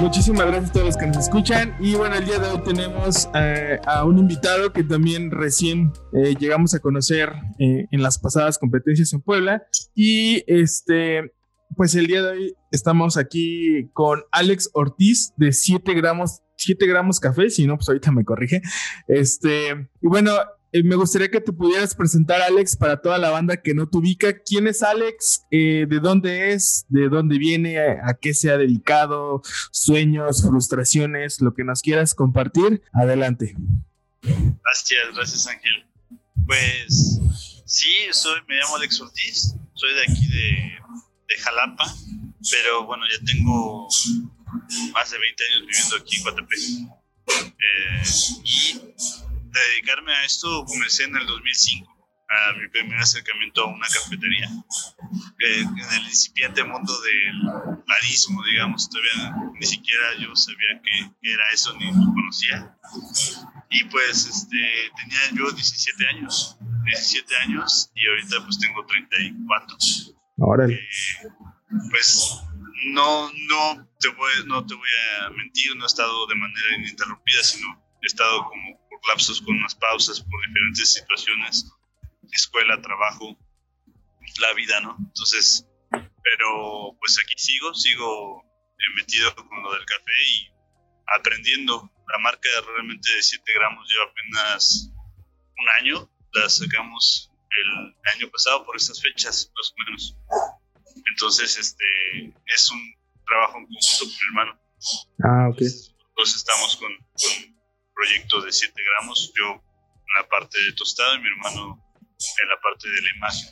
Muchísimas gracias a todos los que nos escuchan. Y bueno, el día de hoy tenemos eh, a un invitado que también recién eh, llegamos a conocer eh, en las pasadas competencias en Puebla. Y este, pues el día de hoy estamos aquí con Alex Ortiz de 7 gramos 7 gramos café, si no, pues ahorita me corrige. Este, y bueno, eh, me gustaría que te pudieras presentar, Alex, para toda la banda que no te ubica. ¿Quién es Alex? Eh, ¿De dónde es? ¿De dónde viene? ¿A qué se ha dedicado? ¿Sueños, frustraciones? Lo que nos quieras compartir. Adelante. Gracias, gracias Ángel. Pues sí, soy, me llamo Alex Ortiz, soy de aquí de, Jalapa, pero bueno, ya tengo más de 20 años viviendo aquí en Coatepec. Eh, y dedicarme a esto comencé en el 2005, a mi primer acercamiento a una cafetería, en el incipiente mundo del barismo, digamos, todavía ni siquiera yo sabía qué era eso, ni lo conocía. Y pues este, tenía yo 17 años, 17 años y ahorita pues tengo 34. Ahora. Eh, pues no, no, te voy, no te voy a mentir, no he estado de manera ininterrumpida, sino he estado como lapsos con unas pausas por diferentes situaciones, escuela, trabajo, la vida, ¿no? Entonces, pero pues aquí sigo, sigo eh, metido con lo del café y aprendiendo. La marca realmente de 7 gramos lleva apenas un año, la sacamos el año pasado por estas fechas, más o menos. Entonces, este, es un trabajo en conjunto con mi hermano. Ah, ok. Entonces estamos con proyecto de 7 gramos, yo en la parte de tostado y mi hermano en la parte de la imagen.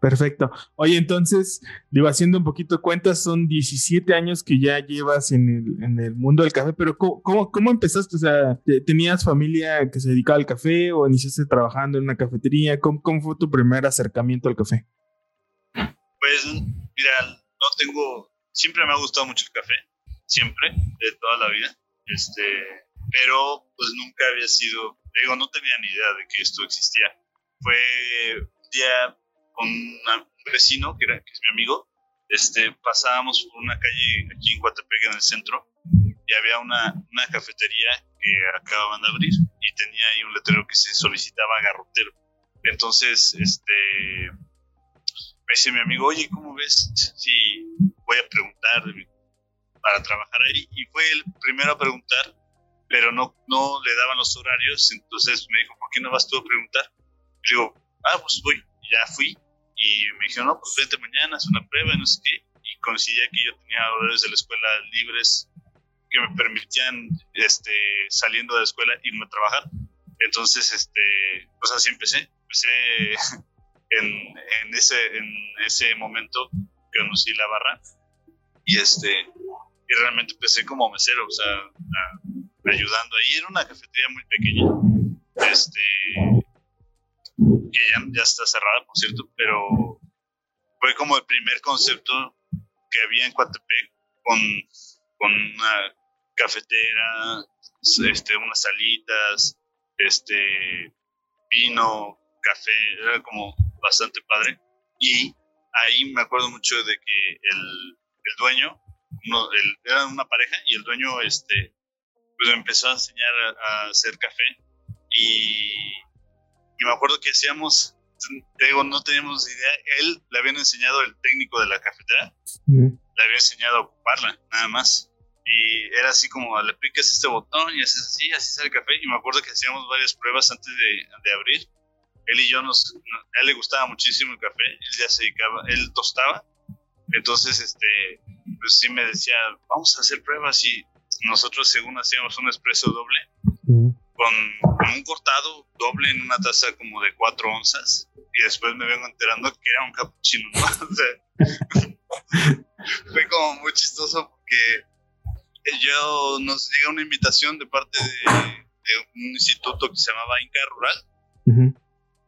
Perfecto. Oye, entonces, digo, haciendo un poquito de cuentas, son 17 años que ya llevas en el, en el mundo del café, pero ¿cómo, cómo, empezaste? O sea, ¿tenías familia que se dedicaba al café o iniciaste trabajando en una cafetería? ¿Cómo, cómo fue tu primer acercamiento al café? Pues, mira, no tengo, siempre me ha gustado mucho el café, siempre, de toda la vida. Este, pero pues nunca había sido, digo, no tenía ni idea de que esto existía. Fue un día con un vecino, que, era, que es mi amigo, este, pasábamos por una calle aquí en Coatepec, en el centro, y había una, una cafetería que acababan de abrir y tenía ahí un letrero que se solicitaba garrotero. Entonces, este, me dice mi amigo, oye, ¿cómo ves si voy a preguntar para trabajar ahí? Y fue el primero a preguntar pero no, no le daban los horarios, entonces me dijo, ¿por qué no vas tú a preguntar? Y digo, ah, pues voy, y ya fui, y me dijeron, no, pues vente mañana, es una prueba, y no sé qué, y coincidía que yo tenía horarios de la escuela libres que me permitían, este, saliendo de la escuela, irme a trabajar. Entonces, este, pues así empecé, empecé en, en, ese, en ese momento que conocí la barra, y este, y realmente empecé como mesero, o sea, ayudando ahí. Era una cafetería muy pequeña, este, que ya, ya está cerrada, por cierto, pero fue como el primer concepto que había en Coatepec con, con una cafetera, este, unas salitas, este, vino, café, era como bastante padre. Y ahí me acuerdo mucho de que el, el dueño, uno, el, era una pareja y el dueño este, pues empezó a enseñar a, hacer café y, me acuerdo que hacíamos, digo, no teníamos idea, él le habían enseñado el técnico de la cafetera, le había enseñado a ocuparla, nada más. Y era así como, le picas este botón y haces así, así sale el café. Y me acuerdo que hacíamos varias pruebas antes de, de abrir. Él y yo nos, a él le gustaba muchísimo el café, él ya se dedicaba, él tostaba. Entonces, este, pues sí me decía, vamos a hacer pruebas y nosotros según hacíamos un expreso doble con, un cortado doble en una taza como de 4 onzas y después me vengo enterando que era un cappuccino, ¿no? fue como muy chistoso porque yo nos llega una invitación de parte de, un instituto que se llamaba Inca Rural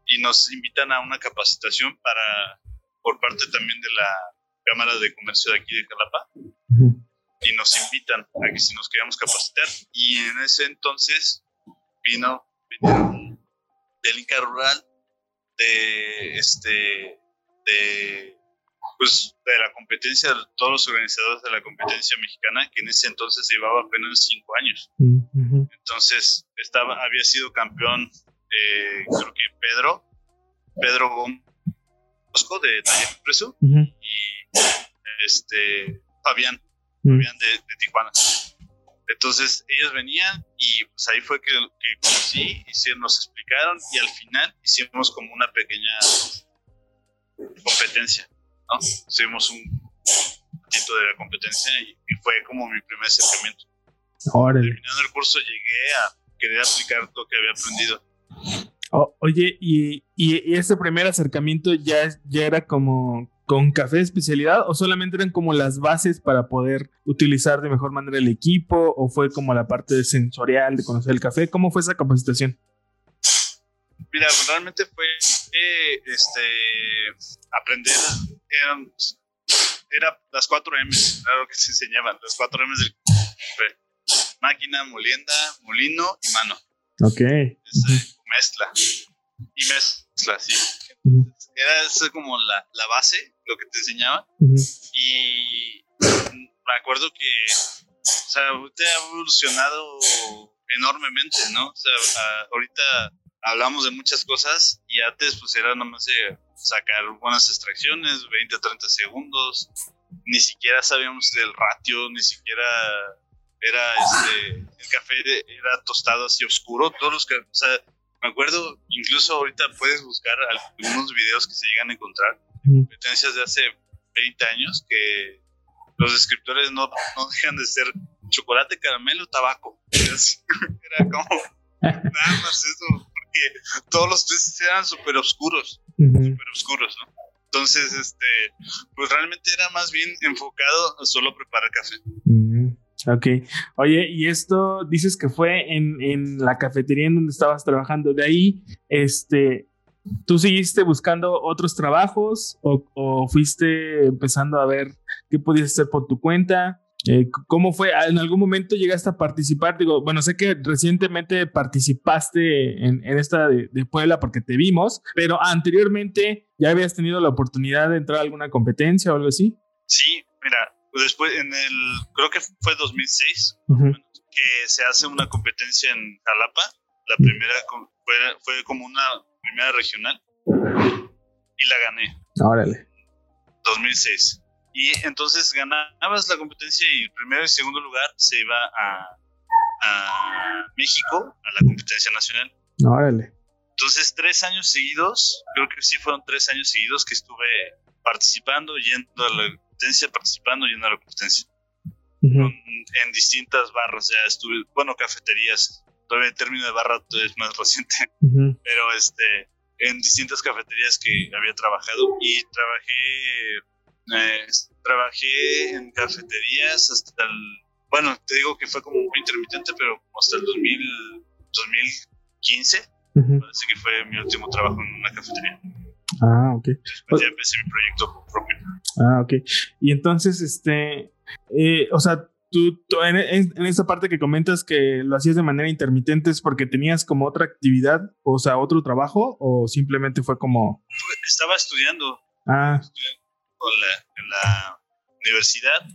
y nos invitan a una capacitación para por parte también de la Cámara de Comercio de aquí de Jalapa y nos invitan a que si nos queríamos capacitar. Y en ese entonces vino vinieron del Inca Rural de este de pues de la competencia todos los organizadores de la competencia mexicana que en ese entonces llevaba apenas cinco años. Entonces estaba había sido campeón eh, creo que Pedro Pedro Gómez de Taller Preso y este Fabián Fabián de, de Tijuana entonces ellos venían y pues ahí fue que, que conocí, y nos explicaron y al final hicimos como una pequeña competencia, ¿no? Hicimos un poquito de la competencia y, fue como mi primer acercamiento. Terminando el curso llegué a querer aplicar lo que había aprendido. oye, ¿y, y, ese primer acercamiento ya, ya era como con café de especialidad o solamente eran como las bases para poder utilizar de mejor manera el equipo o fue como la parte sensorial de conocer el café? ¿Cómo fue esa capacitación? Mira, realmente fue este aprender eran era las 4 M, claro que se enseñaban, las 4 M del café. Máquina, molienda, molino y mano. Ok. Mezcla. Y mezcla, sí. Era eso como la, la, base, lo que te enseñaba. Y me acuerdo que, o sea, usted ha evolucionado enormemente, ¿no? O sea, ahorita hablamos de muchas cosas y antes pues era nomás de sacar buenas extracciones, 20 30 segundos, ni siquiera sabíamos del ratio, ni siquiera era este, el café era tostado así oscuro, todos los o sea, me acuerdo, incluso ahorita puedes buscar algunos videos que se llegan a encontrar, competencias de hace 20 años, que los descriptores no, no dejan de ser chocolate, caramelo, tabaco. Era como nada más eso, porque todos los testes eran súper oscuros, súper oscuros, ¿no? Entonces, este, pues realmente era más bien enfocado a solo preparar café. Ok. Oye, y esto dices que fue en, en, la cafetería en donde estabas trabajando. De ahí, este, ¿tú seguiste buscando otros trabajos o, o fuiste empezando a ver qué podías hacer por tu cuenta? Eh, ¿Cómo fue? ¿En algún momento llegaste a participar? Digo, bueno, sé que recientemente participaste en, en esta de, de, Puebla porque te vimos, pero anteriormente ya habías tenido la oportunidad de entrar a alguna competencia o algo así. Sí, mira, después en el, creo que fue 2006, que se hace una competencia en Jalapa. La primera fue, fue como una primera regional y la gané. Órale. 2006. Y entonces ganabas la competencia y el primero y segundo lugar se iba a, a México, a la competencia nacional. Órale. Entonces, tres años seguidos, creo que sí fueron tres años seguidos que estuve participando, yendo a la competencia, participando y en la competencia. en distintas barras, ya estuve, bueno, cafeterías. Todavía el término de barra es más reciente, pero este, en distintas cafeterías que había trabajado y trabajé, eh, trabajé en cafeterías hasta el, bueno, te digo que fue como muy intermitente, pero hasta el 2000, 2015, parece que fue mi último trabajo en una cafetería. Ah, ok. ya empecé mi proyecto propio. Ah, ok. Y entonces, este, eh, o sea, tú, en, en, esa parte que comentas que lo hacías de manera intermitente es porque tenías como otra actividad, o sea, otro trabajo, o simplemente fue como... Estaba estudiando. Ah. en la universidad.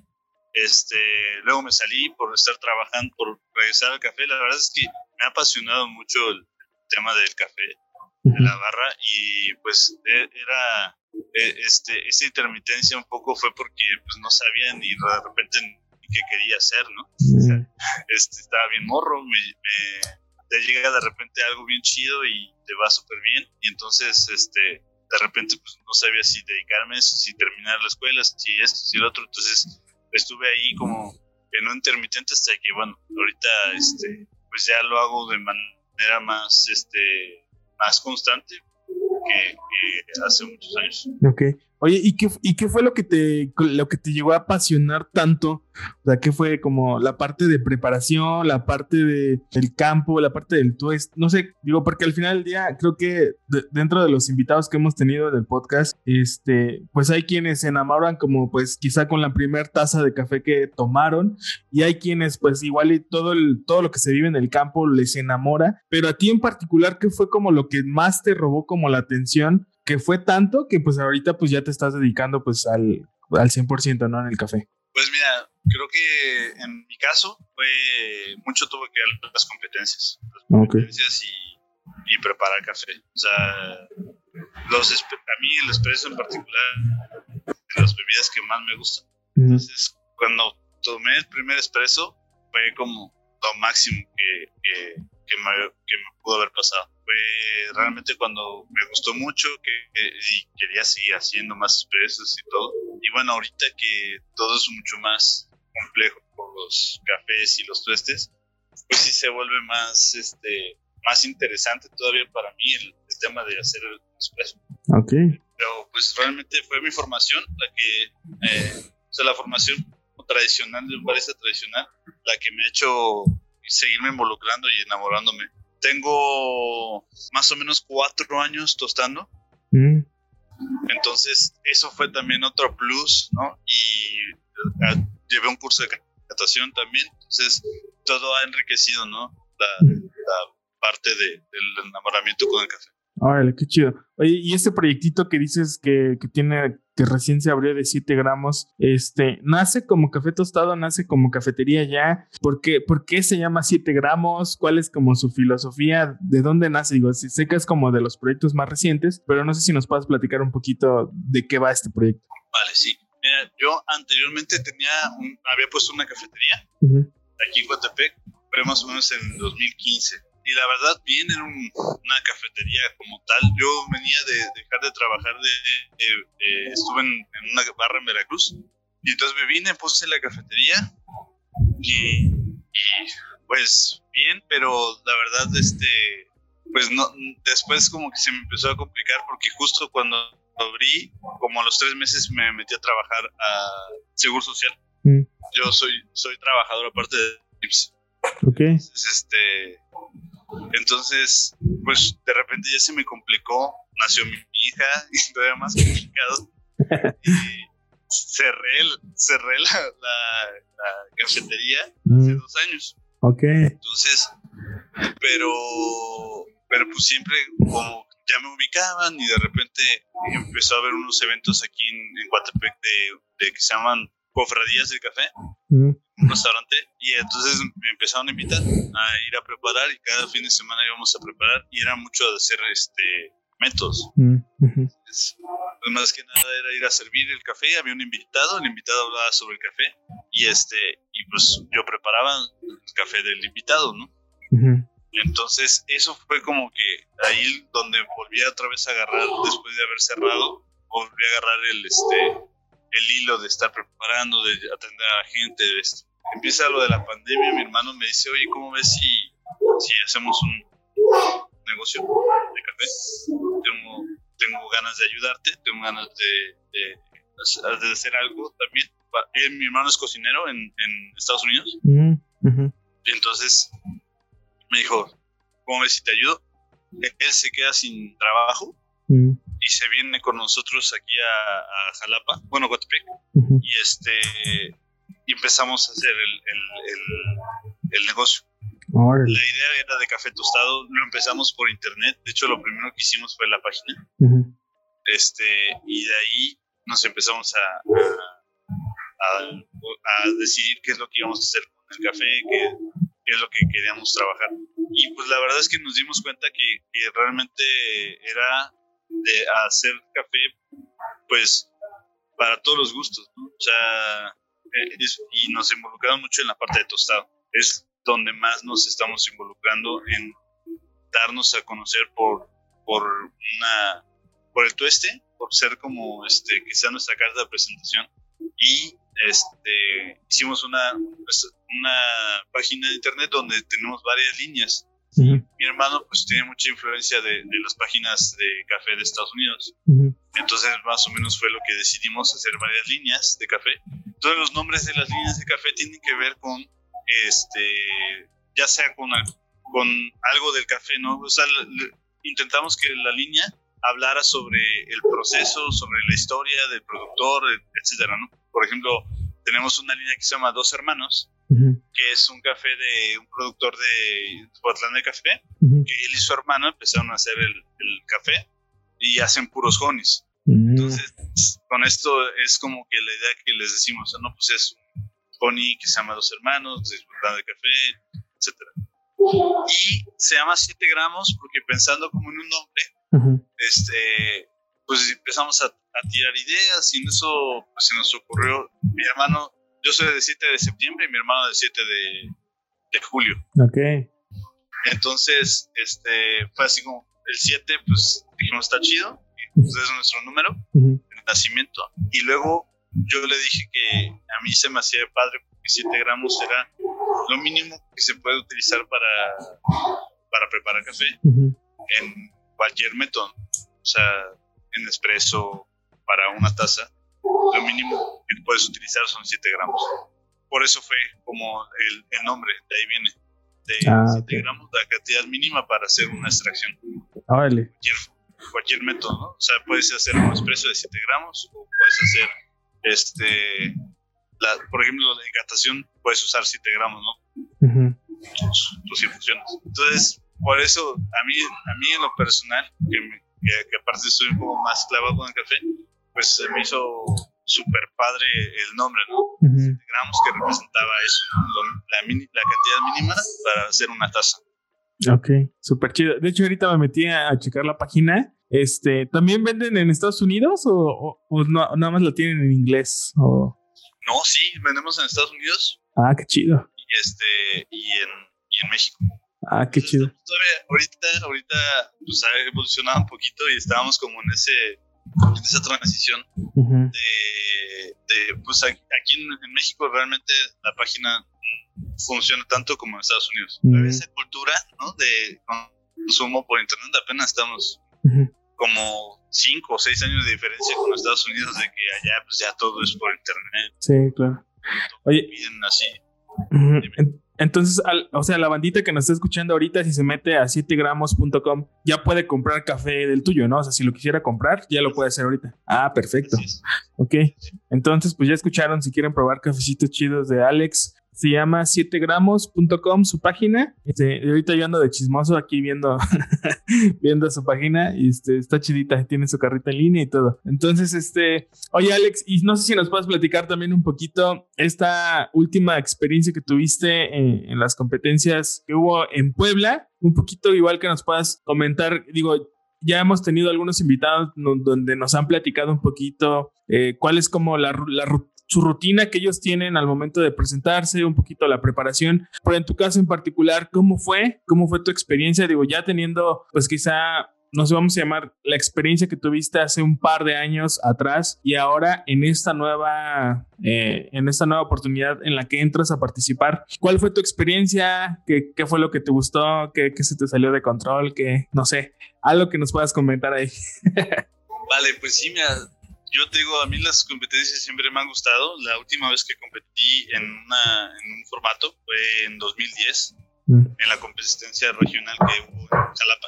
Este, luego me salí por estar trabajando, por regresar al café. La verdad es que me ha apasionado mucho el tema del café de la barra y pues e, era e, este esa intermitencia un poco fue porque pues no sabía ni de repente qué quería hacer no este estaba bien morro me, te llega de repente algo bien chido y te va súper bien. Y entonces este de repente pues no sabía si dedicarme a eso si terminar la escuela si esto si lo otro. Entonces estuve ahí como en un intermitente hasta que bueno ahorita este pues ya lo hago de manera más este más constante que, hace muchos años. Ok. Oye, ¿y qué, ¿y qué fue lo que te lo que te llegó a apasionar tanto? O sea, ¿qué fue como la parte de preparación, la parte de, del campo, la parte del twist? No sé, digo, porque al final del día creo que dentro de los invitados que hemos tenido del podcast, este, pues hay quienes se enamoran como pues quizá con la primera taza de café que tomaron y hay quienes pues igual y todo, el, todo lo que se vive en el campo les enamora, pero a ti en particular, ¿qué fue como lo que más te robó como la atención? Que fue tanto que pues ahorita pues ya te estás dedicando pues al, al 100%, ¿no? En el café. Pues mira, creo que en mi caso fue mucho tuve que ver las competencias. Las competencias y, y, preparar café. O sea, los, a mí el espresso en particular de las bebidas que más me gustan. Entonces, cuando tomé el primer espresso, fue como lo máximo que, que, que, me, que me pudo haber pasado fue realmente cuando me gustó mucho que, y quería seguir haciendo más expresos y todo. Y bueno, ahorita que todo es mucho más complejo por los cafés y los tuestes, pues sí se vuelve más, este, más interesante todavía para mí el, tema de hacer el expreso. Ok. Pero pues realmente fue mi formación la que, eh, o sea, la formación tradicional de un barista tradicional, la que me ha hecho seguirme involucrando y enamorándome tengo más o menos cuatro años tostando. Mm. Entonces, eso fue también otro plus, ¿no? Y eh, llevé un curso de catación también. Entonces, todo ha enriquecido, ¿no? La, parte del enamoramiento con el café. Órale, qué chido. Oye, y este proyectito que dices que, que, tiene, que recién se abrió de 7 gramos, este, ¿nace como café tostado? ¿Nace como cafetería ya? ¿Por qué, ¿Por qué se llama 7 gramos? ¿Cuál es como su filosofía? ¿De dónde nace? Digo, sé que es como de los proyectos más recientes, pero no sé si nos puedes platicar un poquito de qué va este proyecto. Vale, sí. Mira, yo anteriormente tenía, había puesto una cafetería aquí en Coatepec, pero más o menos en 2015 y la verdad bien en una cafetería como tal. Yo venía de, dejar de trabajar, de, estuve en, una barra en Veracruz y entonces me vine, puse la cafetería y, pues bien, pero la verdad este pues no después como que se me empezó a complicar porque justo cuando abrí, como a los tres meses me metí a trabajar a Seguro Social. Mm. Yo soy, soy trabajador aparte de IPS. Ok. este, entonces, pues de repente ya se me complicó, nació mi hija y todavía más complicado. Y cerré, cerré la, cafetería hace dos años. Ok. Entonces, pero, pero pues siempre como ya me ubicaban y de repente empezó a haber unos eventos aquí en, en de, de que se llaman cofradías del café un restaurante y entonces me empezaron a invitar a ir a preparar y cada fin de semana íbamos a preparar y era mucho de hacer este métodos. Mm, pues, más que nada era ir a servir el café, había un invitado, el invitado hablaba sobre el café y este y pues yo preparaba el café del invitado, ¿no? Entonces eso fue como que ahí donde volví otra vez a agarrar después de haber cerrado, volví a agarrar el este el hilo de estar preparando, de atender a la gente, de esto empieza lo de la pandemia, mi hermano me dice, oye, ¿cómo ves si, si hacemos un negocio de café? Tengo, tengo ganas de ayudarte, tengo ganas de, de, hacer algo también. Él, mi hermano es cocinero en, en Estados Unidos. Y entonces me dijo, ¿cómo ves si te ayudo? Él se queda sin trabajo y se viene con nosotros aquí a, a Jalapa, bueno, Guatepec, y este y empezamos a hacer el, el, el, negocio. La idea era de café tostado, lo empezamos por internet, de hecho lo primero que hicimos fue la página. este, y de ahí nos empezamos a, a, a, decidir qué es lo que íbamos a hacer con el café, qué, qué, es lo que queríamos trabajar. Y pues la verdad es que nos dimos cuenta que, que realmente era de hacer café pues para todos los gustos, ¿no? O sea, eh, y nos involucramos mucho en la parte de tostado. Es donde más nos estamos involucrando en darnos a conocer por, por, una, por el tueste, por ser como este, sea nuestra carta de presentación. Y este, hicimos una, pues, una página de internet donde tenemos varias líneas. Mi hermano pues tiene mucha influencia de, de, las páginas de café de Estados Unidos. Entonces, más o menos fue lo que decidimos hacer varias líneas de café. Todos los nombres de las líneas de café tienen que ver con, este, ya sea con, con algo del café, ¿no? O sea, intentamos que la línea hablara sobre el proceso, sobre la historia del productor, etcétera, ¿no? Por ejemplo, tenemos una línea que se llama Dos Hermanos, que es un café de un productor de Portland de café, que él y su hermano empezaron a hacer el, el café y hacen puros honis. Mm. Entonces, con esto es como que la idea que les decimos, no, pues es un honey que se llama Dos Hermanos, de de café, etcétera. Y se llama 7 gramos porque pensando como en un nombre, este, pues empezamos a, a, tirar ideas y en eso pues, se nos ocurrió, mi hermano, yo soy de 7 de septiembre y mi hermano de 7 de, de julio. Ok. Entonces, este, fue así como, el 7, pues dijimos, está chido, pues, es nuestro número de nacimiento. Y luego yo le dije que a mí se me hacía padre porque 7 gramos era lo mínimo que se puede utilizar para, para preparar café en cualquier método. O sea, en espresso, para una taza, lo mínimo que puedes utilizar son 7 gramos. Por eso fue como el, el nombre, de ahí viene. De 7 ah, gramos, la cantidad mínima para hacer una extracción. Cualquier, cualquier método, ¿no? O sea, puedes hacer un espresso de 7 gramos o puedes hacer, este, la, por ejemplo, la hidratación puedes usar 7 gramos, ¿no? tus, infusiones. Entonces, por eso, a mí, a mí en lo personal, que, que, aparte estoy un poco más clavado con el café, pues se me hizo súper padre el nombre, ¿no? 7 gramos que representaba eso, ¿no? la, la cantidad mínima para hacer una taza. Ok, súper chido. De hecho, ahorita me metí a, checar la página. Este, ¿también venden en Estados Unidos o, o, no, nada más lo tienen en inglés? O... No, sí, vendemos en Estados Unidos. Ah, qué chido. Y este, y en, y en México. Ah, qué chido. ahorita, ahorita pues ha evolucionado un poquito y estábamos como en ese, en esa transición de, de, pues aquí en, en México realmente la página funciona tanto como en Estados Unidos. Esa cultura ¿no? de consumo por Internet apenas estamos como cinco o seis años de diferencia con Estados Unidos de que allá pues ya todo es por Internet. Sí, claro. Oye, así. Entonces, o sea, la bandita que nos está escuchando ahorita, si se mete a 7gramos.com, ya puede comprar café del tuyo, ¿no? O sea, si lo quisiera comprar, ya lo puede hacer ahorita. Ah, perfecto. Ok. Entonces, pues ya escucharon, si quieren probar cafecitos chidos de Alex, se llama 7gramos.com su página. Este, ahorita yo ando de chismoso aquí viendo, viendo su página y este, está chidita, tiene su carrita en línea y todo. Entonces, este, oye Alex, y no sé si nos puedes platicar también un poquito esta última experiencia que tuviste en, las competencias que hubo en Puebla, un poquito igual que nos puedas comentar, digo, ya hemos tenido algunos invitados donde nos han platicado un poquito eh, cuál es como la, la, su rutina que ellos tienen al momento de presentarse, un poquito la preparación. Pero en tu caso en particular, ¿cómo fue? ¿Cómo fue tu experiencia? Digo, ya teniendo, pues quizá nos vamos a llamar la experiencia que tuviste hace un par de años atrás y ahora en esta nueva eh, en esta nueva oportunidad en la que entras a participar. Cuál fue tu experiencia qué, qué fue lo que te gustó ¿Qué, ¿Qué, se te salió de control que no sé. Algo que nos puedas comentar ahí. Vale pues sí me yo te digo, a mí las competencias siempre me han gustado. La última vez que competí en, una, en un formato fue en 2010, mm. en la competencia regional que hubo en Jalapa.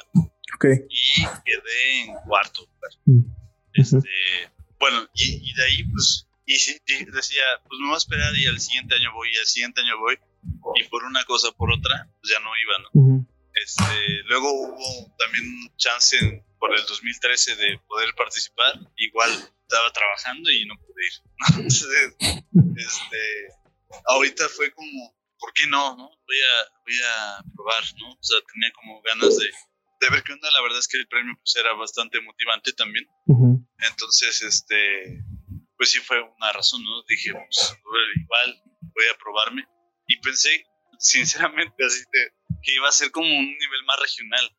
Okay. Y quedé en cuarto mm. Este, bueno, y, de ahí, pues, y, decía, pues me voy a esperar y al siguiente año voy, y al siguiente año voy. Y por una cosa por otra, pues ya no iba, ¿no? este, luego hubo también chance en, por el 2013 de poder participar. Igual estaba trabajando y no pude ir. Entonces, este, ahorita fue como, ¿por qué no? no? Voy, a, voy a probar, ¿no? O sea, tenía como ganas de, de ver qué onda. La verdad es que el premio pues, era bastante motivante también. Entonces, este, pues sí fue una razón, ¿no? Dije, pues, igual voy a probarme. Y pensé, sinceramente, así que iba a ser como un nivel más regional.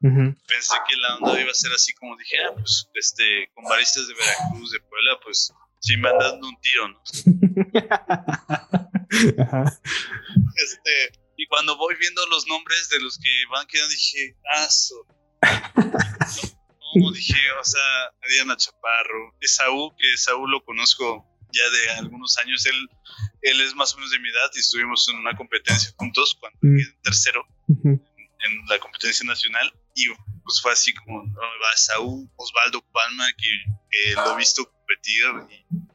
Pensé que la onda iba a ser así como dije, ah, pues este, con baristas de Veracruz, de Puebla, pues sí me han dado un tiro, ¿no? Este, y cuando voy viendo los nombres de los que van quedando, dije, ah, no, dije, o sea, Diana Chaparro, Esaú, que Esaú lo conozco ya de algunos años, él, él es más o menos de mi edad y estuvimos en una competencia juntos cuando mm. quedé tercero en la competencia nacional y pues fue así como va Esaú, Osvaldo Palma, que, lo he visto competir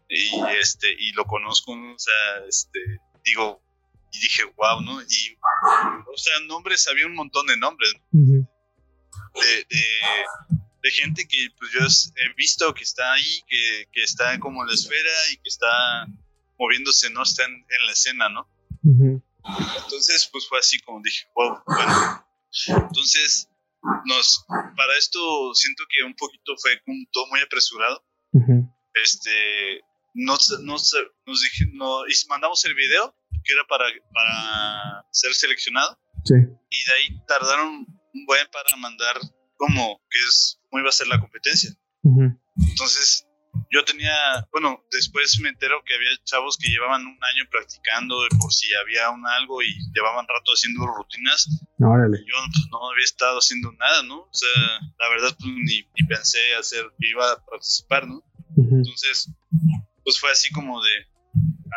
y, este, y lo conozco, o sea, este, digo, y dije, wow, ¿no? Y, o sea, nombres, había un montón de nombres. de, de, gente que pues yo he visto que está ahí, que, que, está como en la esfera y que está moviéndose, ¿no? Está en, la escena, ¿no? Entonces, pues fue así como dije, wow, bueno. Entonces, nos, para esto siento que un poquito fue un, todo muy apresurado. Este, nos, nos, nos dije, y mandamos el video que era para, para ser seleccionado. Sí. Y de ahí tardaron un buen para mandar como que es cómo iba a ser la competencia. Entonces, yo tenía, bueno, después me entero que había chavos que llevaban un año practicando por si había un algo y llevaban rato haciendo rutinas. Órale. Yo pues, no había estado haciendo nada, ¿no? O sea, la verdad, pues, ni, ni pensé hacer que iba a participar, ¿no? Entonces, pues fue así como de,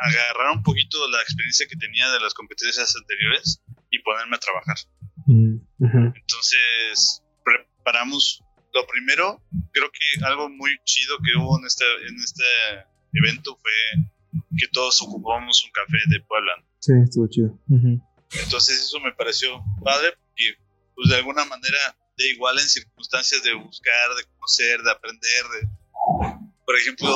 agarrar un poquito la experiencia que tenía de las competencias anteriores y ponerme a trabajar. Mm, Entonces, preparamos lo primero, creo que algo muy chido que hubo en este, en este evento fue que todos ocupamos un café de Puebla. Sí, estuvo chido. Entonces eso me pareció padre porque pues de alguna manera de igual en circunstancias de buscar, de conocer, de aprender, de por ejemplo,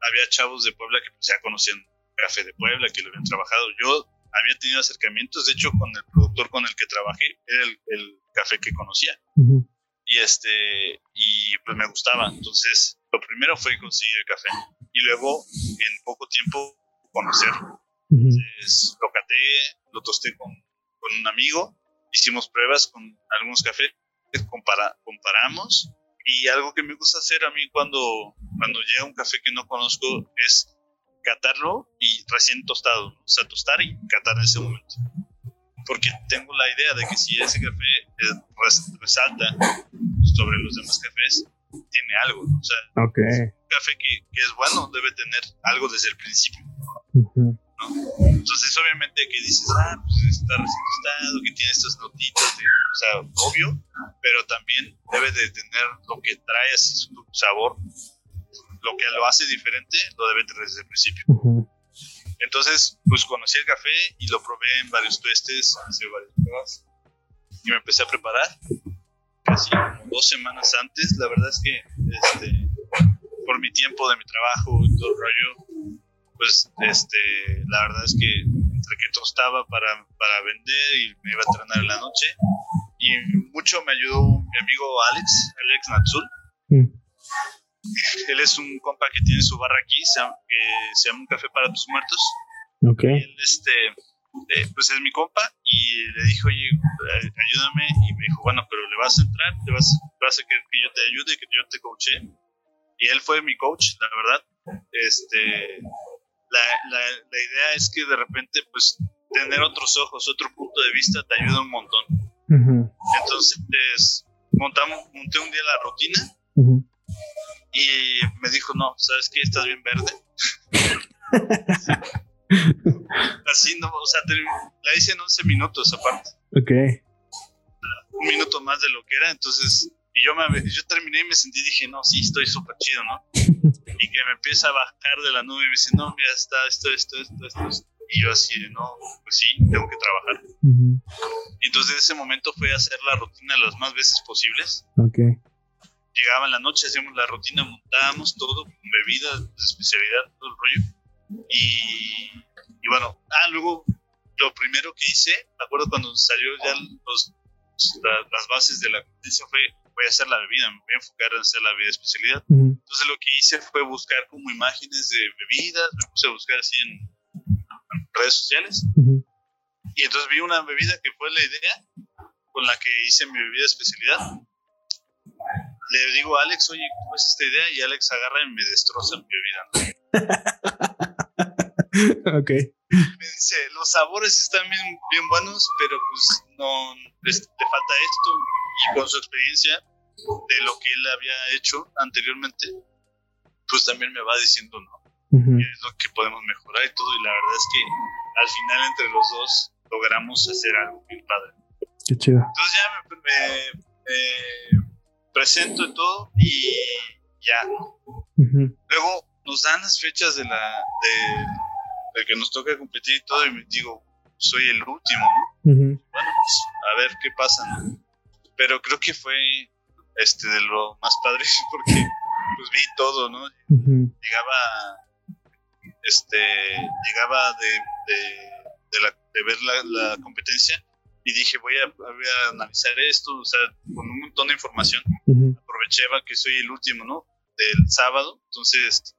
había chavos de Puebla que pues, ya conocían Café de Puebla, que lo habían trabajado. Yo había tenido acercamientos, de hecho, con el productor con el que trabajé, era el, café que conocía. Y este, y pues me gustaba. Entonces, lo primero fue conseguir el café. Y luego, en poco tiempo, conocerlo. Entonces, lo caté, lo tosté con, con, un amigo, hicimos pruebas con algunos cafés, compara, comparamos. Y algo que me gusta hacer a mí cuando, cuando llega un café que no conozco es catarlo y recién tostado, o sea, tostar y catar en ese momento. Porque tengo la idea de que si ese café resalta sobre los demás cafés, tiene algo. O sea, un café que, que, es bueno debe tener algo desde el principio. Entonces, obviamente que dices, ah, pues está recién tostado, que tiene estas notitas, de, o sea, obvio, pero también debe de tener lo que trae así su sabor lo que lo hace diferente lo debe tener desde el principio. Entonces, pues conocí el café y lo probé en varios tuestes, hice varias pruebas y me empecé a preparar casi como dos semanas antes. La verdad es que este, por mi tiempo de mi trabajo y todo el rollo, pues este, la verdad es que entre que tostaba para, para vender y me iba a entrenar en la noche y mucho me ayudó mi amigo Alex, Alex Natsul. Él es un compa que tiene su barra aquí, se llama, que se llama Un Café para tus Muertos. Ok. él, este, eh, pues es mi compa y le dijo, oye, ayúdame. Y me dijo, bueno, pero le vas a entrar, le vas, vas a querer que yo te ayude, que yo te coache. Y él fue mi coach, la verdad. Este, la, la, la idea es que de repente, pues, tener otros ojos, otro punto de vista te ayuda un montón. Entonces, montamos, monté un día la rutina. Y me dijo, no, ¿sabes qué? Estás bien verde. Así, no, o sea, la hice en 11 minutos aparte. Ok. Un minuto más de lo que era, entonces, y yo, me, yo terminé y me sentí, dije, no, sí, estoy súper chido, ¿no? y que me empieza a bajar de la nube y me dice, no, mira, está esto, esto, esto, esto. Y yo así, no, pues sí, tengo que trabajar. Y entonces, en ese momento fue hacer la rutina las más veces posibles. Ok llegaba en la noche, hacíamos la rutina, montábamos todo, con bebidas de especialidad, todo el rollo. Y, y, bueno, ah, luego lo primero que hice, me acuerdo cuando salió ya los, las bases de la competencia fue, voy a hacer la bebida, me voy a enfocar en hacer la bebida de especialidad. Entonces lo que hice fue buscar como imágenes de bebidas, me puse a buscar así en, redes sociales. Y entonces vi una bebida que fue la idea con la que hice mi bebida de especialidad le digo a Alex, oye, ¿cómo es esta idea? Y Alex agarra y me destroza mi bebida. ok. Me dice, los sabores están bien, bien buenos, pero pues no, le falta esto. Y con su experiencia de lo que él había hecho anteriormente, pues también me va diciendo, ¿no? Ujú. qué es lo que podemos mejorar y todo. Y la verdad es que al final entre los dos logramos hacer algo bien padre. Qué chido. Entonces ya me, me- me presento y todo y ya. Luego nos dan las fechas de la de, de que nos toca competir y todo y me digo, soy el último, ¿no? Bueno, pues a ver qué pasa, ¿no? Pero creo que fue este de lo más padre porque pues vi todo, ¿no? Llegaba este llegaba de, de, de la- de ver la, la competencia y dije voy a, voy a analizar esto o sea con un montón de información. Ujú. aprovechaba que soy el último no del sábado. Entonces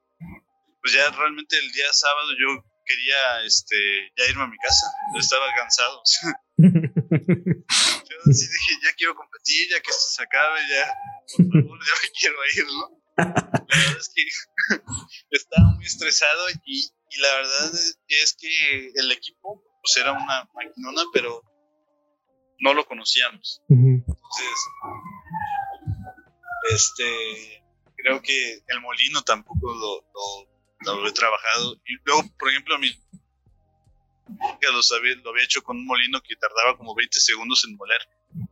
pues ya realmente el día sábado yo quería este ya irme a mi casa. Yo estaba cansado. O sea, yo sí dije ya quiero competir ya que esto se acabe ya por favor ya me quiero ir no la verdad es que estaba muy estresado y, y la verdad es, es que el equipo pues era una maquinona, pero no lo conocíamos. Entonces, este, creo que el molino tampoco lo, lo, lo he trabajado. Y luego, por ejemplo, mi lo, sabía- lo había hecho con un molino que tardaba como 20 segundos en moler.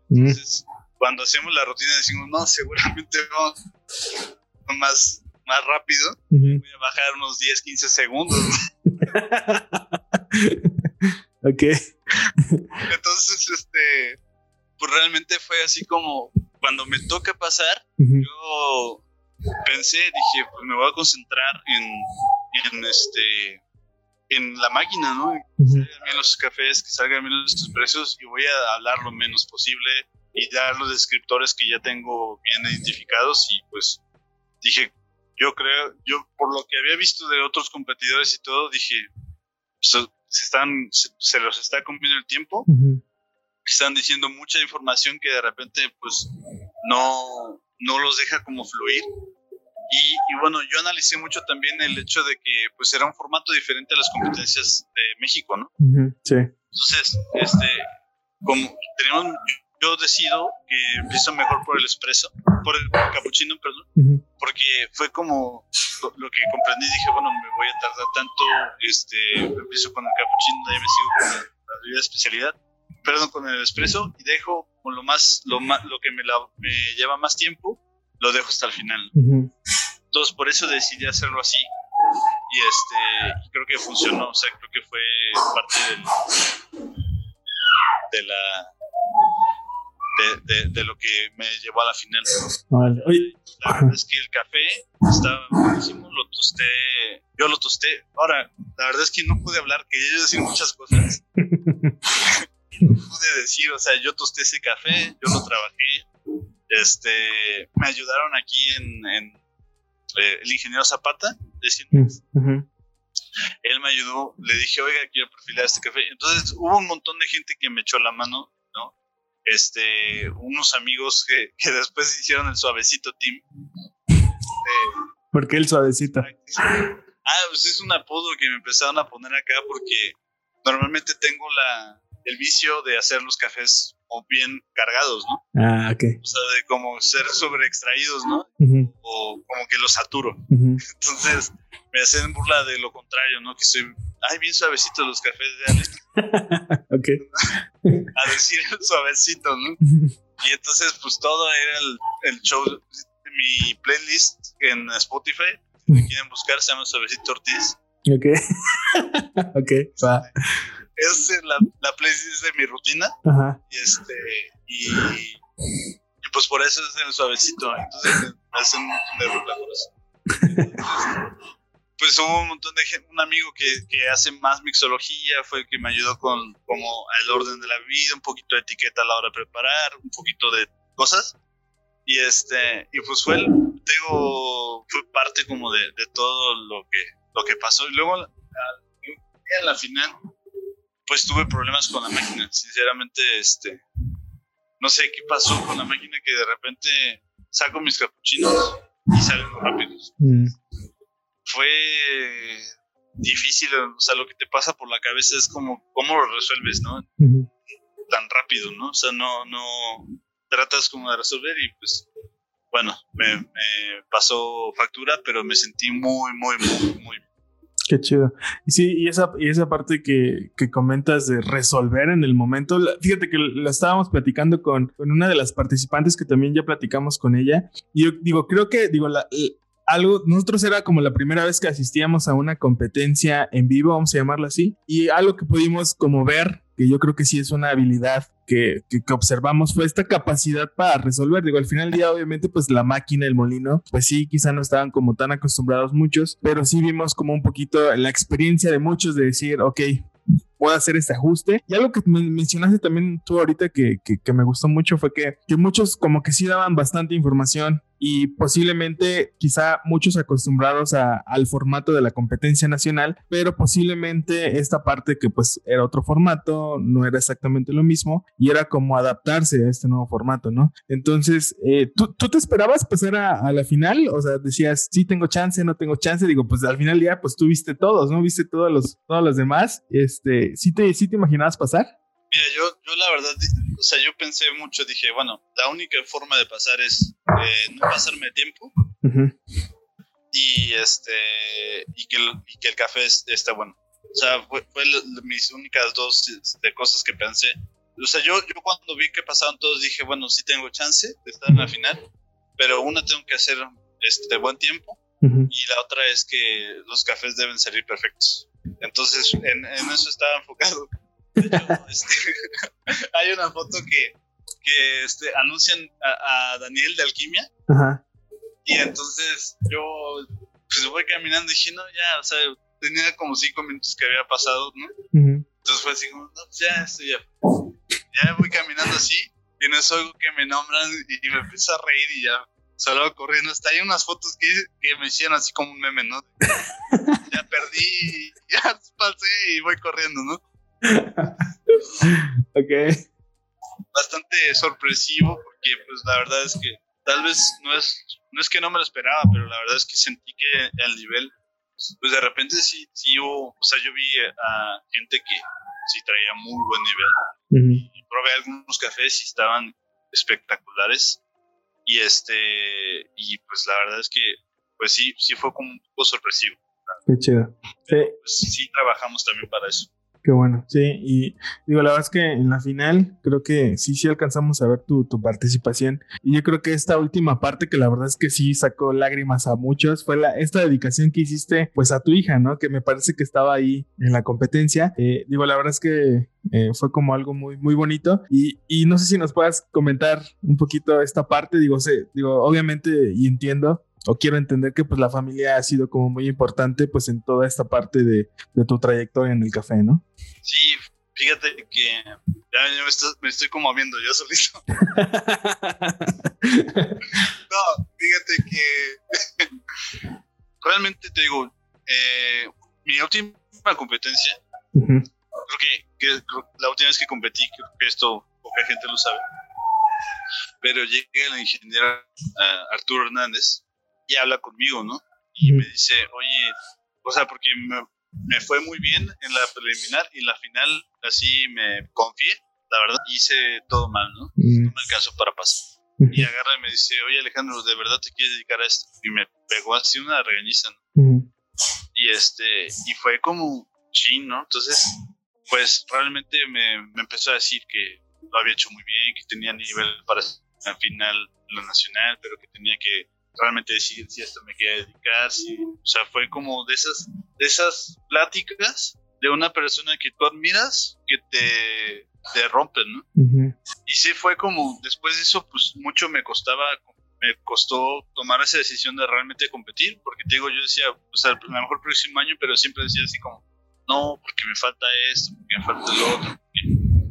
Entonces, cuando hacemos la rutina decimos, no, seguramente vamos más, más rápido. Voy a bajar unos 10, 15 segundos. ok. Entonces, este, pues realmente fue así como cuando me toca pasar, Ujú. yo pensé, dije, pues me voy a concentrar en, en este, en la máquina, ¿no? Que salgan bien los cafés, que salgan bien los expresos y voy a hablar lo menos posible y dar los descriptores que ya tengo bien identificados y pues dije, yo creo, yo por lo que había visto de otros competidores y todo, dije, se, se están, se, se los está comiendo el tiempo Ujú. Están diciendo mucha información que de repente pues no, no los deja como fluir. Y, y bueno, yo analicé mucho también el hecho de que pues era un formato diferente a las competencias de México, ¿no? Sí. Entonces, este, como tenemos, yo decido que empiezo mejor por el espresso, por el cappuccino, perdón, Ujú. porque fue como lo, lo que comprendí, dije, bueno, me voy a tardar tanto, este, empiezo con el cappuccino, de ahí me sigo con la, la especialidad, perdón, con el espresso y dejo con lo más, lo más, lo que me, la- me lleva más tiempo, lo dejo hasta el final. Ujú. Entonces, por eso decidí hacerlo así. Y este, creo que funcionó, o sea, creo que fue parte del, de la, de, de, de lo que me llevó a la final. Vale. La verdad es que el café estaba buenísimo, lo tosté, yo lo tosté. Ahora, la verdad es que no pude hablar, quería decir muchas cosas. Pude decir, o sea, yo tosté ese café, yo lo trabajé. Este, me ayudaron aquí en, en, eh, el ingeniero Zapata, de Cienmex. Ujú. él me ayudó, le dije, oiga, quiero perfilar este café. Entonces hubo un montón de gente que me echó la mano, ¿no? Este, unos amigos que, que después hicieron el suavecito team. ¿Por qué el suavecito? Ah, pues es un apodo que me empezaron a poner acá porque normalmente tengo la, el vicio de hacer los cafés como bien cargados, ¿no? Ah, ok. O sea, de como ser sobre extraídos, ¿no? O como que los saturo. Entonces me hacen burla de lo contrario, ¿no? Que soy, ay, bien suavecito los cafés de Alex. ok. A decir suavecito, ¿no? Y entonces, pues todo era el, el show. Mi playlist en Spotify, si me quieren buscar, se llama Suavecito Ortiz. Ok. ok. Va. Es la, la playlist de mi rutina. Ajá. Y este, y, y pues por eso es el suavecito. Entonces me hacen un montón de. Entonces, Pues hubo un montón de gente, un amigo que, que hace más mixología, fue el que me ayudó con como el orden de la vida, un poquito de etiqueta a la hora de preparar, un poquito de cosas. Y este, y pues fue el, digo, fue parte como de, de todo lo que, lo que pasó. Y luego en la final, pues tuve problemas con la máquina. Sinceramente, este, no sé qué pasó con la máquina que de repente saco mis capuchinos y salen rápidos. Mm. Fue difícil, o sea, lo que te pasa por la cabeza es como, ¿cómo lo resuelves, no? Tan rápido, ¿no? O sea, no, no, tratas como de resolver y pues bueno, me, pasó factura, pero me sentí muy, muy, muy, muy Qué chido. Y sí, y esa, y esa parte que, que comentas de resolver en el momento, fíjate que la estábamos platicando con, con, una de las participantes que también ya platicamos con ella. Y yo digo, creo que, digo, la, algo, nosotros era como la primera vez que asistíamos a una competencia en vivo, vamos a llamarla así, y algo que pudimos como ver, que yo creo que sí es una habilidad que, que, observamos fue esta capacidad para resolver. Digo, al final del día, obviamente, pues la máquina, el molino, pues sí, quizá no estaban como tan acostumbrados muchos, pero sí vimos como un poquito la experiencia de muchos de decir, ok, puedo hacer este ajuste. Y algo que mencionaste también tú ahorita que, que, que me gustó mucho fue que, que muchos como que sí daban bastante información y posiblemente quizá muchos acostumbrados al formato de la competencia nacional, pero posiblemente esta parte que pues era otro formato, no era exactamente lo mismo y era como adaptarse a este nuevo formato, ¿no? Entonces, eh, ¿tú, te esperabas pasar a, la final? O sea, decías, sí tengo chance, no tengo chance, digo, pues al final día pues tú viste todos, ¿no? Viste todos los, todos los demás, este, ¿sí te, sí te imaginabas pasar? Mira, yo, yo la verdad, o sea, yo pensé mucho, dije, bueno, la única forma de pasar es eh, no pasarme tiempo y este y que, el, y que el café esté bueno. O sea, fue, fue mis únicas dos este, cosas que pensé. O sea, yo, yo cuando vi que pasaron todos dije, bueno, sí tengo chance de estar en la final, pero una tengo que hacer este buen tiempo y la otra es que los cafés deben salir perfectos. Entonces, en, en eso estaba enfocado. Este, hay una foto que, que este, anuncian a, Daniel de Alquimia. Y entonces yo pues voy caminando y dije, no, ya, o sea, tenía como cinco minutos que había pasado, ¿no? Entonces fue así como, no, pues ya, estoy ya. Ya voy caminando así, y en eso oigo que me nombran y, me empiezo a reír y ya salgo corriendo. Hasta hay unas fotos que, que me hicieron así como un meme, ¿no? ya perdí, ya pasé y voy corriendo, ¿no? ok. Bastante sorpresivo porque pues la verdad es que tal vez no es, no es que no me lo esperaba, pero la verdad es que sentí que el nivel, pues de repente sí, sí hubo, o sea, yo vi a gente que sí traía muy buen nivel y probé algunos cafés y estaban espectaculares y este, y pues la verdad es que, pues sí, sí fue como un poco sorpresivo. Qué chido. sí. Pues, sí trabajamos también para eso. Qué bueno, sí, y digo, la verdad es que en la final creo que sí, sí alcanzamos a ver tu, tu, participación y yo creo que esta última parte que la verdad es que sí sacó lágrimas a muchos fue la, esta dedicación que hiciste pues a tu hija, ¿no? Que me parece que estaba ahí en la competencia. Eh, digo, la verdad es que eh, fue como algo muy, muy bonito y, y, no sé si nos puedas comentar un poquito esta parte, digo, sé, digo, obviamente y entiendo o quiero entender que pues la familia ha sido como muy importante pues en toda esta parte de, de tu trayectoria en el café, ¿no? Sí, fíjate que ya me estoy, me estoy como viendo yo solito. no, fíjate que realmente te digo, eh, mi última competencia, creo, que, la última vez que competí, creo que esto poca gente lo sabe, pero llegué la ingeniera uh, Arturo Hernández y habla conmigo, ¿no? Y me dice, oye, o sea, porque me, fue muy bien en la preliminar y en la final así me confié, la verdad, hice todo mal, ¿no? No me alcanzó para pasar. Y agarra y me dice, oye Alejandro, ¿de verdad te quieres dedicar a esto? Y me pegó así una regañiza, ¿no? Y este, y fue como chin, ¿no? Entonces, pues realmente me, me, empezó a decir que lo había hecho muy bien, que tenía nivel para la final la nacional, pero que tenía que realmente decidir si esto me quería dedicar, si, o sea, fue como de esas, de esas pláticas de una persona que tú admiras que te, te rompen, ¿no? Y sí fue como, después de eso, pues mucho me costaba, me costó tomar esa decisión de realmente competir, porque te digo, yo decía, pues a lo mejor el próximo año, pero siempre decía así como, no, porque me falta esto, porque me falta lo otro, porque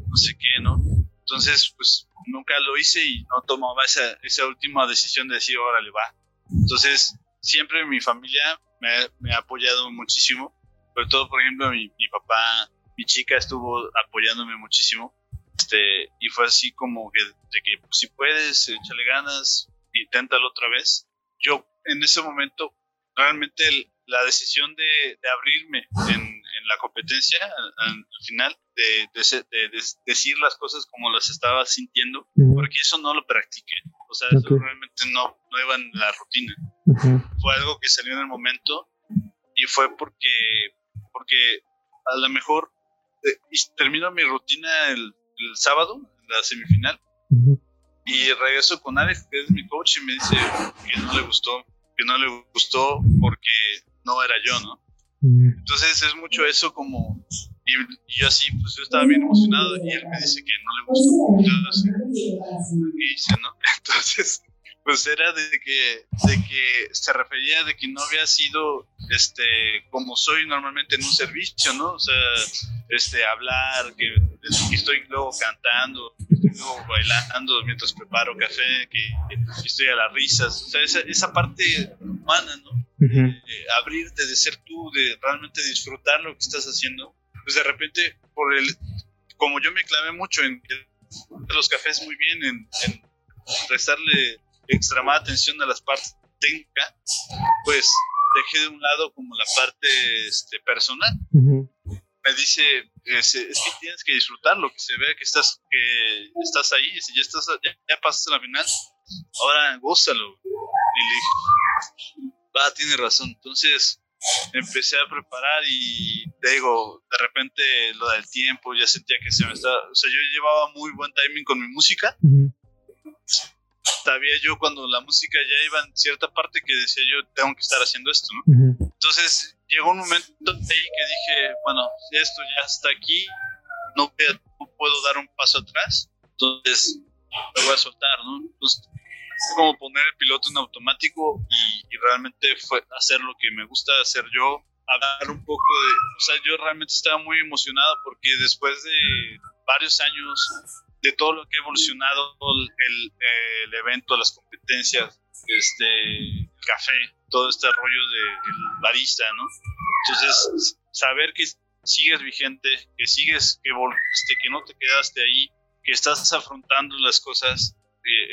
no sé qué, ¿no? Entonces, pues nunca lo hice y no tomaba esa, esa última decisión de decir, órale, va. Entonces, siempre mi familia me, ha apoyado muchísimo. Sobre todo, por ejemplo, mi, mi, papá, mi chica estuvo apoyándome muchísimo. Este, y fue así como que, de que pues, si puedes, échale ganas, inténtalo otra vez. Yo en ese momento, realmente la decisión de, de abrirme en, en la competencia al, final, de, de, decir las cosas como las estaba sintiendo, porque eso no lo practiqué. O sea, eso realmente no, no iba en la rutina. Fue algo que salió en el momento y fue porque, porque a lo mejor eh, termino mi rutina el, sábado, la semifinal, y regreso con Alex, que es mi coach, y me dice que no le gustó, que no le gustó porque no era yo, ¿no? Entonces es mucho eso como, y, yo así, pues yo estaba bien emocionado y él me dice que no le gustó. Dice, ¿no? Entonces, pues era de que, de que se refería de que no había sido este como soy normalmente en un servicio, ¿no? O sea, este hablar, que, estoy luego cantando, estoy luego bailando mientras preparo café, que, estoy a las risas, o sea, esa, esa parte humana, ¿no? abrirte, de ser tú, de realmente disfrutar lo que estás haciendo, pues de repente, por el, como yo me clavé mucho en los cafés muy bien, en, en prestarle extremada atención a las partes técnicas, pues dejé de un lado como la parte este, personal. Me dice, es, que tienes que disfrutarlo, que se vea que estás, que estás ahí, si ya, estás, ya, ya pasaste la final, ahora gózalo. Y le dije, va, tiene razón. Entonces empecé a preparar y te digo, de repente lo del tiempo, ya sentía que se me estaba, o sea, yo llevaba muy buen timing con mi música sabía yo cuando la música ya iba en cierta parte que decía yo tengo que estar haciendo esto, ¿no? Entonces llegó un momento ahí que dije, bueno, esto ya está aquí, no, puedo dar un paso atrás, entonces lo voy a soltar, ¿no? Entonces como poner el piloto en automático y, y, realmente fue hacer lo que me gusta hacer yo, hablar un poco de, o sea, yo realmente estaba muy emocionado porque después de varios años de todo lo que ha evolucionado el, el evento, las competencias, este, el café, todo este rollo del barista, ¿no? Entonces, saber que sigues vigente, que sigues, que volviste, que no te quedaste ahí, que estás afrontando las cosas,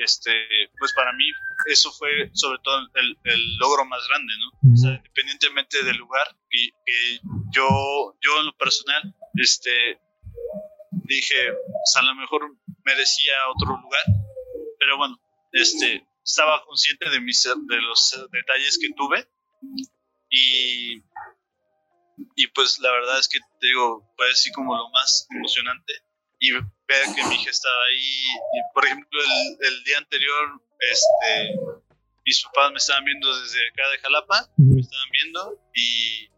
este, pues para mí eso fue sobre todo el, el logro más grande, ¿no? O sea, independientemente del lugar, y que yo, yo en lo personal, este, dije, pues a lo mejor merecía otro lugar, pero bueno, este, estaba consciente de, mis, de los detalles que tuve y, y pues la verdad es que te digo, fue así como lo más emocionante y ver que mi hija estaba ahí, y por ejemplo el, el día anterior, este, mis papás me estaban viendo desde acá de Jalapa, me estaban viendo y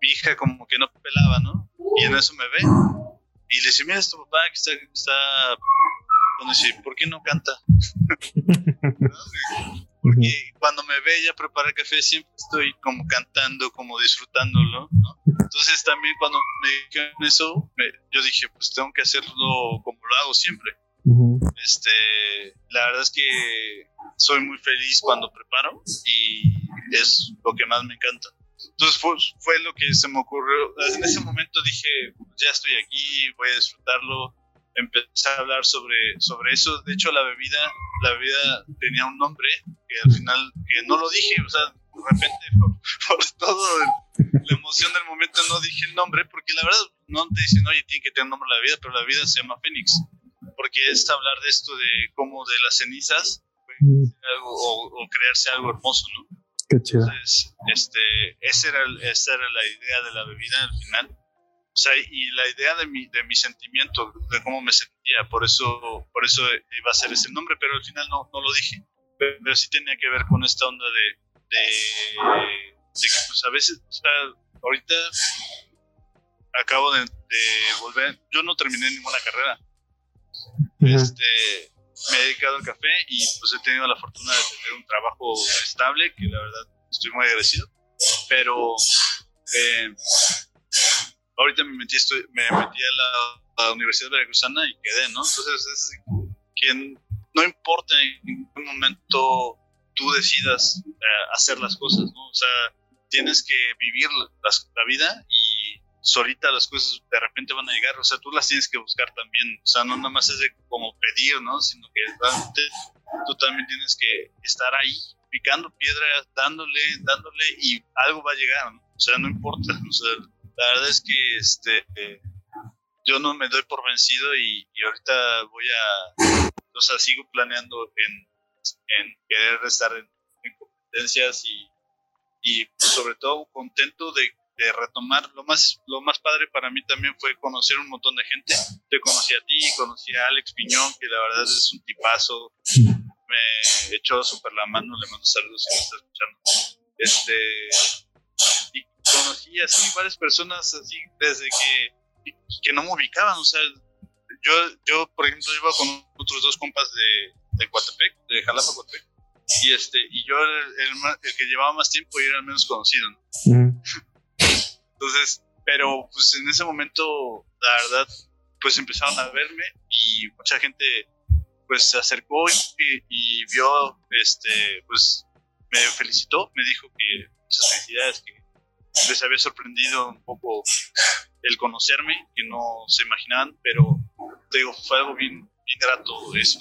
mi hija como que no pelaba, ¿no? Y en eso me ve y le dice, mira, tu papá que está, está... Cuando dice, ¿por qué no canta? Porque cuando me ve ya preparar café siempre estoy como cantando, como disfrutándolo, ¿no? Entonces también cuando me dijeron eso, yo dije, pues tengo que hacerlo como lo hago siempre. Este, la verdad es que soy muy feliz cuando preparo y es lo que más me encanta. Entonces fue, fue, lo que se me ocurrió. En ese momento dije, ya estoy aquí, voy a disfrutarlo. Empecé a hablar sobre, sobre eso. De hecho, la bebida, la bebida tenía un nombre que al final, que no lo dije, o sea, de repente, por, todo la emoción del momento, no dije el nombre, porque la verdad no te dicen, oye, tiene que tener nombre la vida, pero la vida se llama Fénix. Porque es hablar de esto, de cómo de las cenizas, o, o crearse algo hermoso, ¿no? Entonces, este, esa era, esa era la idea de la bebida al final. O sea, y la idea de mi, de mi sentimiento, de cómo me sentía, por eso, por eso iba a ser ese nombre, pero al final no, no lo dije. Pero, sí tenía que ver con esta onda de, pues a veces, o sea, ahorita acabo de, de, volver, yo no terminé ninguna carrera. Este, me he dedicado al café y pues he tenido la fortuna de tener un trabajo estable, que la verdad estoy muy agradecido. Pero eh, ahorita me metí, me metí a la, Universidad Veracruzana y quedé, ¿no? Entonces es que no importa en qué momento tú decidas eh, hacer las cosas, ¿no? O sea, tienes que vivir la vida y solita las cosas de repente van a llegar, o sea, tú las tienes que buscar también, o sea, no nada más es de como pedir, ¿no? Sino que realmente tú también tienes que estar ahí picando piedra, dándole, dándole y algo va a llegar, ¿no? O sea, no importa, o sea, la verdad es que este yo no me doy por vencido y, ahorita voy a, o sea, sigo planeando en, en querer estar en, competencias y, y sobre todo contento de, retomar. Lo más, lo más padre para mí también fue conocer un montón de gente. Te conocí a ti, conocí a Alex Piñón, que la verdad es un tipazo. Me echó súper la mano, le mando saludos si me está escuchando. Este, y conocí así varias personas así desde que, que no me ubicaban, o sea, yo, yo, por ejemplo, iba con otros dos compas de, de Coatepec, de Jalapa, Coatepec, y, este, y yo era el, el, que llevaba más tiempo y era el menos conocido, Entonces, pero pues en ese momento, la verdad, pues empezaron a verme y mucha gente pues se acercó y, vio, este, pues me felicitó, me dijo que muchas felicidades, que les había sorprendido un poco el conocerme, que no se imaginaban, pero digo, fue algo bien, bien grato eso.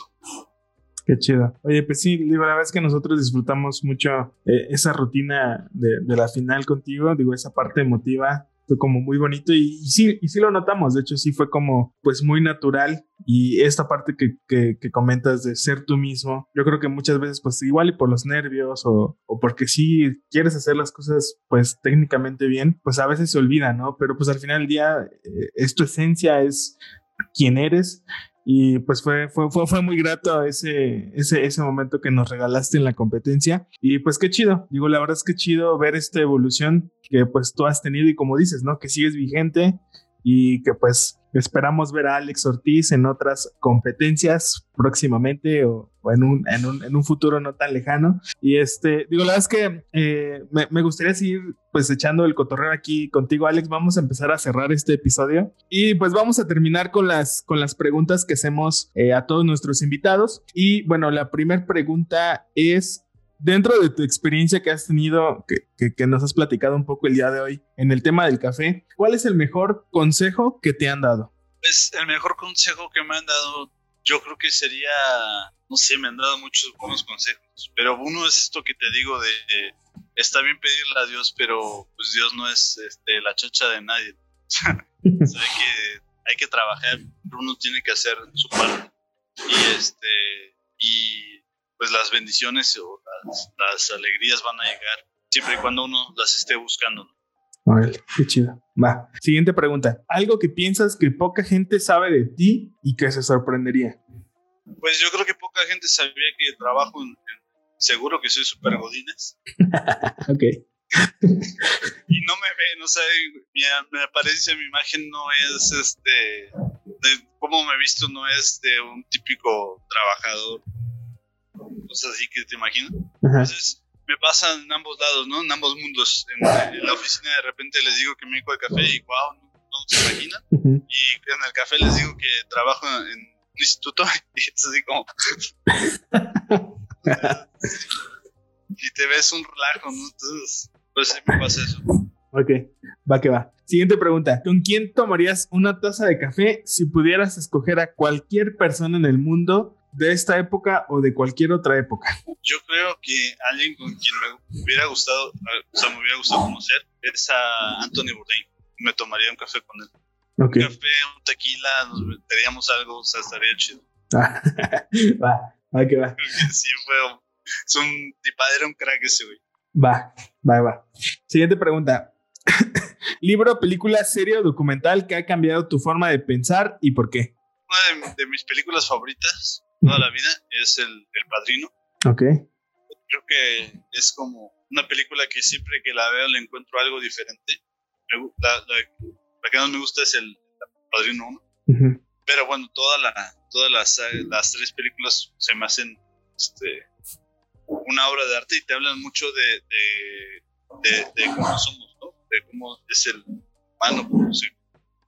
Qué chido. Oye, pues sí, la verdad es que nosotros disfrutamos mucho eh, esa rutina de, de, la final contigo, digo, esa parte emotiva fue como muy bonito y, sí, y sí lo notamos, de hecho sí fue como pues muy natural y esta parte que, que, comentas de ser tú mismo, yo creo que muchas veces pues igual y por los nervios o, o porque sí quieres hacer las cosas pues técnicamente bien, pues a veces se olvida, ¿no? Pero pues al final del día eh, es tu esencia, es quién eres y pues fue, fue, fue, fue, muy grato ese, ese, ese momento que nos regalaste en la competencia. Y pues qué chido. Digo, la verdad es que chido ver esta evolución que pues tú has tenido y como dices, ¿no? Que sigues vigente y que pues esperamos ver a Alex Ortiz en otras competencias próximamente o, en, un, en, un, en, un, futuro no tan lejano. Y este, digo, la verdad es que eh, me, me, gustaría seguir pues echando el cotorreo aquí contigo, Alex. Vamos a empezar a cerrar este episodio y pues vamos a terminar con las, con las preguntas que hacemos eh, a todos nuestros invitados. Y bueno, la primera pregunta es, dentro de tu experiencia que has tenido, que, que, nos has platicado un poco el día de hoy en el tema del café, ¿cuál es el mejor consejo que te han dado? Pues el mejor consejo que me han dado, yo creo que sería, no sé, me han dado muchos buenos consejos, pero uno es esto que te digo de, está bien pedirle a Dios, pero pues Dios no es este, la chacha de nadie. hay, que, hay que trabajar, uno tiene que hacer su parte. Y este, y pues las bendiciones o las, alegrías van a llegar siempre y cuando uno las esté buscando. qué chido. Va. Siguiente pregunta. ¿Algo que piensas que poca gente sabe de ti y que se sorprendería? Pues yo creo que poca gente sabía que trabajo en, seguro que soy super godines. ok. y no me ven, o sea, mi, me aparece mi imagen no es este, de cómo me he visto no es de un típico trabajador cosas así que te imaginas. Entonces, me pasa en ambos lados, ¿no? En ambos mundos. En, la oficina de repente les digo que me dedico al café y wow, no, se imaginan. Y en el café les digo que trabajo en un instituto y es así como... y te ves un relajo, ¿no? Entonces, pues sí me pasa eso. Ok, va que va. Siguiente pregunta. ¿Con quién tomarías una taza de café si pudieras escoger a cualquier persona en el mundo de esta época o de cualquier otra época? Yo creo que alguien con quien me hubiera gustado, o sea, me hubiera gustado conocer es a Anthony Bourdain. Me tomaría un café con él. Un café, un tequila, nos meteríamos algo, o sea, estaría chido. va, va que va. sí, fue es un tipadero, un crack ese güey. Va, va, va. Siguiente pregunta. Libro, película, serie o documental que ha cambiado tu forma de pensar y por qué. Una de mis películas favoritas toda la vida es el, el Padrino. Ok. Creo que es como una película que siempre que la veo le encuentro algo diferente. La, la, que más me gusta es el, Padrino 1. Pero bueno, toda la, todas las, las tres películas se me hacen este, una obra de arte y te hablan mucho de, de, de, cómo somos, ¿no? De cómo es el humano,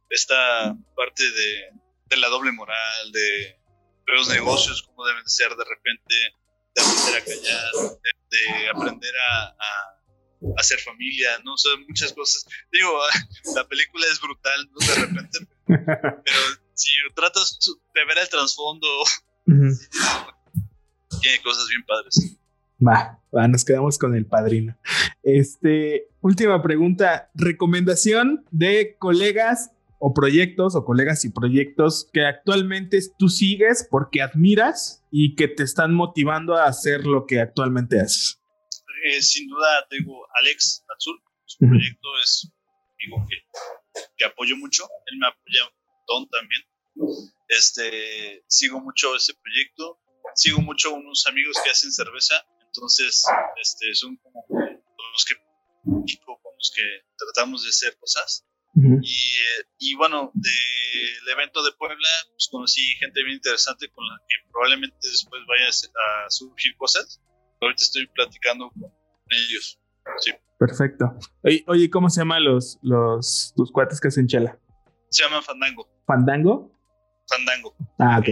esta parte de, de la doble moral, de, los negocios, como deben ser de repente, de aprender a callar, de, aprender a, hacer familia, ¿no? O muchas cosas. Digo, la película es brutal, ¿no? De repente, pero si tratas de ver el trasfondo, tiene cosas bien padres. Va, va, nos quedamos con el padrino. Este, última pregunta, recomendación de colegas o proyectos o colegas y proyectos que actualmente tú sigues porque admiras y que te están motivando a hacer lo que actualmente haces? Eh, sin duda tengo Alex Azul, su proyecto es digo que, que apoyo mucho, él me apoya un montón también. Este, sigo mucho ese proyecto, sigo mucho unos amigos que hacen cerveza, entonces este, son como los que con los que tratamos de hacer cosas. Y, y, bueno, del evento de Puebla, pues conocí gente bien interesante con la que probablemente después vaya a surgir cosas. Ahorita estoy platicando con ellos. Sí. Perfecto. Oye, ¿cómo se llaman los, los, tus cuates que hacen chela? Se llaman Fandango. ¿Fandango? Fandango. Ah, ok.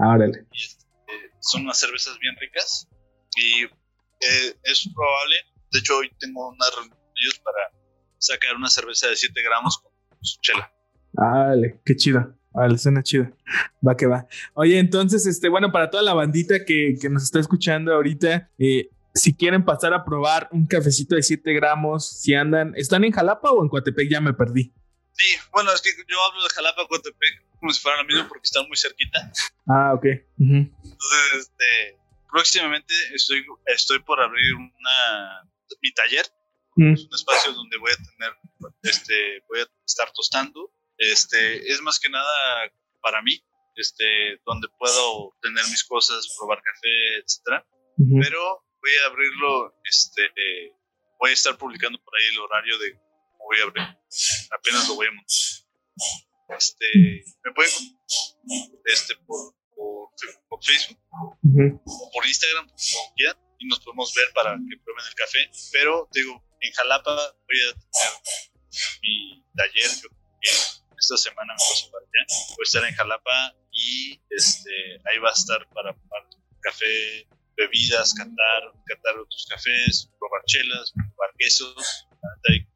Ah, órale. Este, son unas cervezas bien ricas y eh, es probable de hecho, hoy tengo una reunión con ellos para sacar una cerveza de 7 gramos con su chela. Vale, qué chido. Vale, suena chido. Va que va. Oye, entonces, este, bueno, para toda la bandita que, que nos está escuchando ahorita, eh, si quieren pasar a probar un cafecito de 7 gramos, si andan, ¿están en Jalapa o en Coatepec? Ya me perdí. Sí, bueno, es que yo hablo de Jalapa, Coatepec, como si fuera lo mismo porque están muy cerquita. Ah, ok. Entonces, este, próximamente estoy, estoy por abrir una mi taller. Mm. Es un espacio donde voy a tener, este, voy a estar tostando. Este, es más que nada para mí, este, donde puedo tener mis cosas, probar café, etcétera. Pero voy a abrirlo, este, voy a estar publicando por ahí el horario de voy a abrir. Apenas lo voy a montar. Este, me pueden, este, por, por, Facebook o por Instagram, como quieran y nos podemos ver para que prueben el café. Pero digo, en Jalapa voy a tener mi taller, yo esta semana me paso para allá. Voy a estar en Jalapa y este, ahí va a estar para probar café, bebidas, cantar, cantar otros cafés, probar chelas, probar quesos. Hay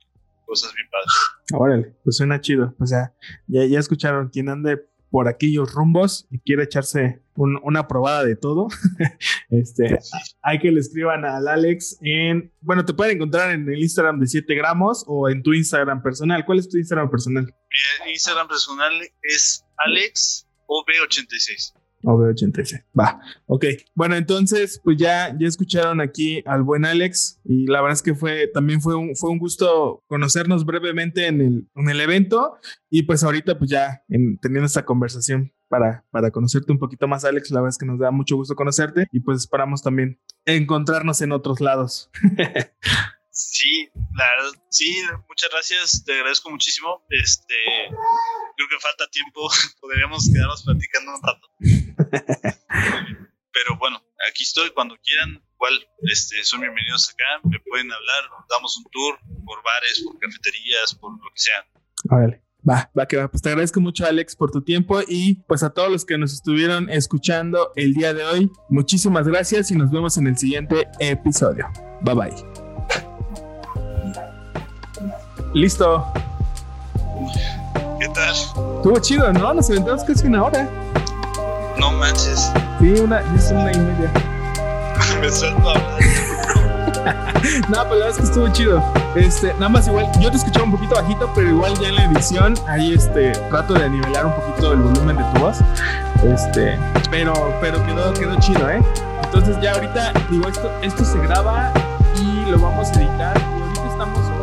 cosas bien padres. Órale, pues suena chido. O sea, ya, ya escucharon, quien ande por aquellos rumbos y quiere echarse una probada de todo, este, hay que le escriban al Alex en, bueno, te pueden encontrar en el Instagram de 7 gramos o en tu Instagram personal. ¿Cuál es tu Instagram personal? Mi Instagram personal es AlexOB86. OB86. Va, ok. Bueno, entonces, pues ya, ya escucharon aquí al buen Alex y la verdad es que fue, también fue un, fue un gusto conocernos brevemente en el, en el evento y pues ahorita pues ya en, teniendo esta conversación para, para conocerte un poquito más, Alex, la verdad es que nos da mucho gusto conocerte y pues esperamos también encontrarnos en otros lados. Sí, la verdad, sí, muchas gracias, te agradezco muchísimo. Este, creo que falta tiempo, podríamos quedarnos platicando un rato. Pero bueno, aquí estoy cuando quieran, igual este, son bienvenidos acá, me pueden hablar, damos un tour por bares, por cafeterías, por lo que sea. Órale. Va, va que va. Pues te agradezco mucho, Alex, por tu tiempo y pues a todos los que nos estuvieron escuchando el día de hoy, muchísimas gracias y nos vemos en el siguiente episodio. Bye bye. Listo. ¿Qué tal? Estuvo chido, ¿no? Nos aventamos casi una hora. No manches. Sí, una, es una y media. Me suelto a hablar. no, pues la verdad es que estuvo chido. Este, nada más igual, yo te escuchaba un poquito bajito, pero igual ya en la edición, ahí este, trato de nivelar un poquito el volumen de tu voz. Este, pero, pero quedó, quedó chido, ¿eh? Entonces ya ahorita, digo, esto, esto se graba y lo vamos a editar. Y ahorita estamos